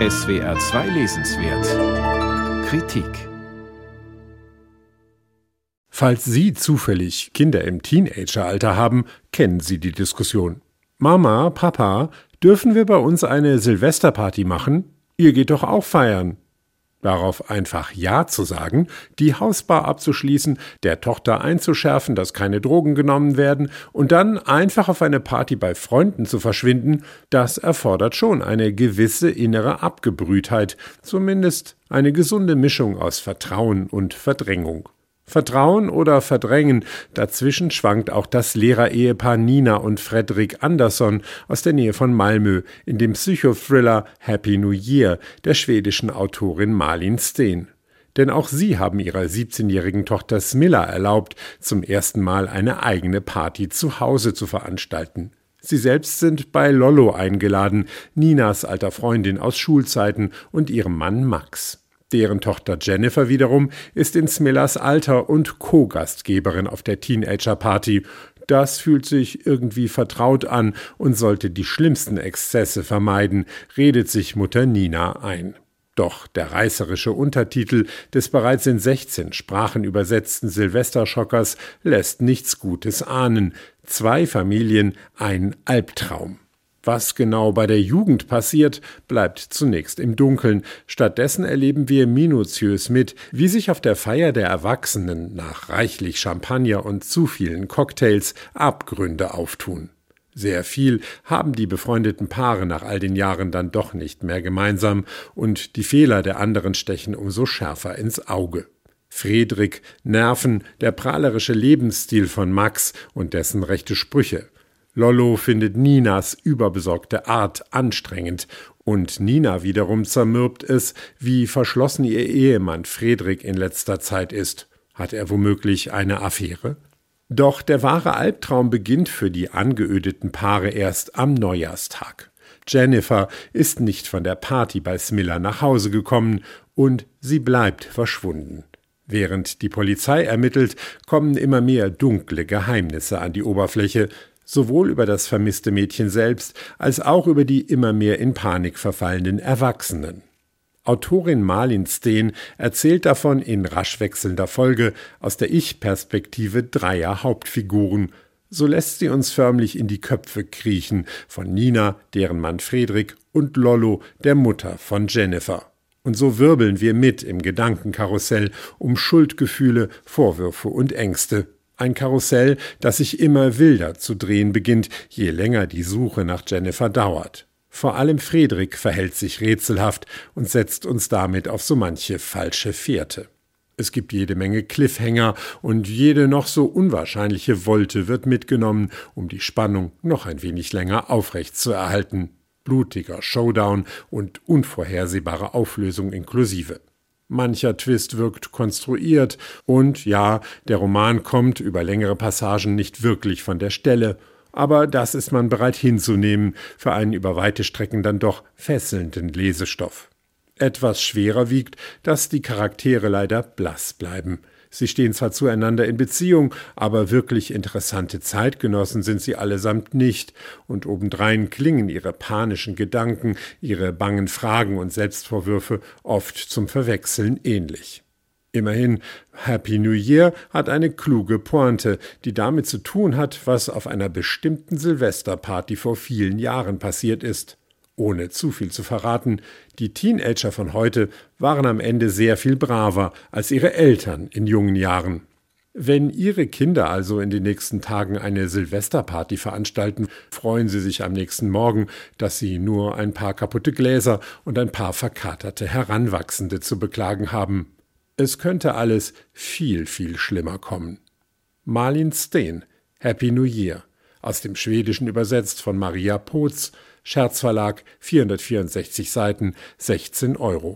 SWR 2 Lesenswert Kritik Falls Sie zufällig Kinder im Teenageralter haben, kennen Sie die Diskussion. Mama, Papa, dürfen wir bei uns eine Silvesterparty machen? Ihr geht doch auch feiern. Darauf einfach Ja zu sagen, die Hausbar abzuschließen, der Tochter einzuschärfen, dass keine Drogen genommen werden und dann einfach auf eine Party bei Freunden zu verschwinden, das erfordert schon eine gewisse innere Abgebrühtheit, zumindest eine gesunde Mischung aus Vertrauen und Verdrängung. Vertrauen oder Verdrängen, dazwischen schwankt auch das Lehrerehepaar Nina und Fredrik Andersson aus der Nähe von Malmö in dem Psychothriller Happy New Year der schwedischen Autorin Malin Steen. Denn auch sie haben ihrer 17-jährigen Tochter Smilla erlaubt, zum ersten Mal eine eigene Party zu Hause zu veranstalten. Sie selbst sind bei Lollo eingeladen, Ninas alter Freundin aus Schulzeiten und ihrem Mann Max. Deren Tochter Jennifer wiederum ist in Smillers Alter und Co-Gastgeberin auf der Teenager-Party. Das fühlt sich irgendwie vertraut an und sollte die schlimmsten Exzesse vermeiden, redet sich Mutter Nina ein. Doch der reißerische Untertitel des bereits in 16 Sprachen übersetzten Silvesterschockers lässt nichts Gutes ahnen. Zwei Familien, ein Albtraum. Was genau bei der Jugend passiert, bleibt zunächst im Dunkeln. Stattdessen erleben wir minutiös mit, wie sich auf der Feier der Erwachsenen nach reichlich Champagner und zu vielen Cocktails Abgründe auftun. Sehr viel haben die befreundeten Paare nach all den Jahren dann doch nicht mehr gemeinsam, und die Fehler der anderen stechen umso schärfer ins Auge. Friedrich, Nerven, der prahlerische Lebensstil von Max und dessen rechte Sprüche. Lollo findet Ninas überbesorgte Art anstrengend und Nina wiederum zermürbt es, wie verschlossen ihr Ehemann Friedrich in letzter Zeit ist. Hat er womöglich eine Affäre? Doch der wahre Albtraum beginnt für die angeödeten Paare erst am Neujahrstag. Jennifer ist nicht von der Party bei Smiller nach Hause gekommen und sie bleibt verschwunden. Während die Polizei ermittelt, kommen immer mehr dunkle Geheimnisse an die Oberfläche, sowohl über das vermisste Mädchen selbst als auch über die immer mehr in Panik verfallenden Erwachsenen. Autorin Marlin Steen erzählt davon in rasch wechselnder Folge aus der Ich-Perspektive dreier Hauptfiguren. So lässt sie uns förmlich in die Köpfe kriechen von Nina, deren Mann Friedrich, und Lollo, der Mutter von Jennifer. Und so wirbeln wir mit im Gedankenkarussell um Schuldgefühle, Vorwürfe und Ängste. Ein Karussell, das sich immer wilder zu drehen beginnt, je länger die Suche nach Jennifer dauert. Vor allem Friedrich verhält sich rätselhaft und setzt uns damit auf so manche falsche Fährte. Es gibt jede Menge Cliffhanger und jede noch so unwahrscheinliche Wolte wird mitgenommen, um die Spannung noch ein wenig länger aufrecht zu erhalten. Blutiger Showdown und unvorhersehbare Auflösung inklusive. Mancher Twist wirkt konstruiert und ja, der Roman kommt über längere Passagen nicht wirklich von der Stelle, aber das ist man bereit hinzunehmen für einen über weite Strecken dann doch fesselnden Lesestoff. Etwas schwerer wiegt, dass die Charaktere leider blass bleiben. Sie stehen zwar zueinander in Beziehung, aber wirklich interessante Zeitgenossen sind sie allesamt nicht, und obendrein klingen ihre panischen Gedanken, ihre bangen Fragen und Selbstvorwürfe oft zum Verwechseln ähnlich. Immerhin, Happy New Year hat eine kluge Pointe, die damit zu tun hat, was auf einer bestimmten Silvesterparty vor vielen Jahren passiert ist. Ohne zu viel zu verraten, die Teenager von heute waren am Ende sehr viel braver als ihre Eltern in jungen Jahren. Wenn Ihre Kinder also in den nächsten Tagen eine Silvesterparty veranstalten, freuen Sie sich am nächsten Morgen, dass Sie nur ein paar kaputte Gläser und ein paar verkaterte Heranwachsende zu beklagen haben. Es könnte alles viel, viel schlimmer kommen. Marlin Steen, Happy New Year, aus dem Schwedischen übersetzt von Maria Potz, Scherzverlag, 464 Seiten, 16 Euro.